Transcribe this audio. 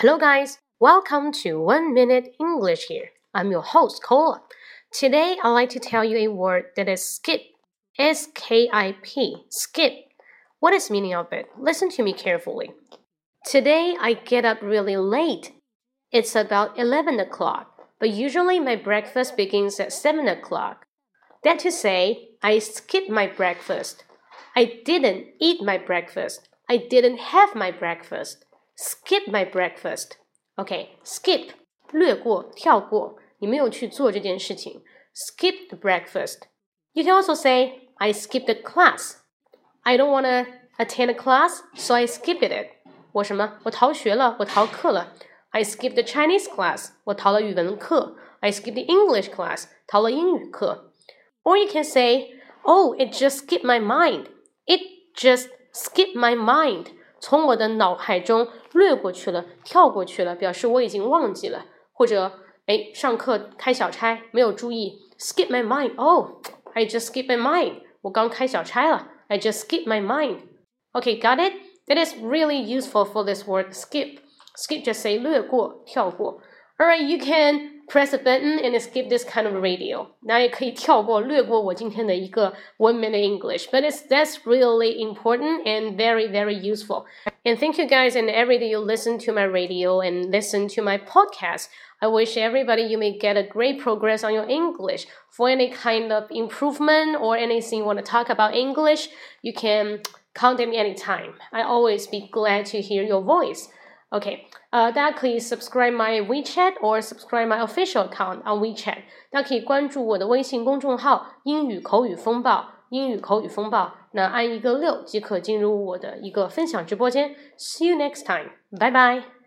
Hello, guys. Welcome to One Minute English here. I'm your host, Cola. Today, I'd like to tell you a word that is skip. S K I P. Skip. What is meaning of it? Listen to me carefully. Today, I get up really late. It's about 11 o'clock, but usually my breakfast begins at 7 o'clock. That to say, I skipped my breakfast. I didn't eat my breakfast. I didn't have my breakfast skip my breakfast. OK, skip 略过、跳过，你没有去做这件事情。Skip the breakfast. You can also say I skipped the class. I don't want to attend a class, so I skipped it. 我什么？我逃学了，我逃课了。I skipped the Chinese class. 我逃了语文课。I skipped the English class. 逃了英语课。Or you can say, Oh, it just skipped my mind. It just skipped my mind. 从我的脑海中掠过去了，跳过去了，表示我已经忘记了，或者哎，上课开小差没有注意，skip my mind。Oh, I just skip my mind。我刚开小差了，I just skip my mind，OK，got it? That is really useful for this word skip. Skip just say 略过、跳过。Alright, you can press a button and skip this kind of radio. 那也可以跳过、略过我今天的一个 one minute English, but it's that's really important and very very useful. And thank you guys and every day you listen to my radio and listen to my podcast. I wish everybody you may get a great progress on your English. For any kind of improvement or anything you want to talk about English, you can contact me anytime. I always be glad to hear your voice. OK，呃，大家可以 subscribe my WeChat or subscribe my official account on WeChat。大家可以关注我的微信公众号“英语口语风暴”，英语口语风暴。那按一个六即可进入我的一个分享直播间。See you next time，拜拜。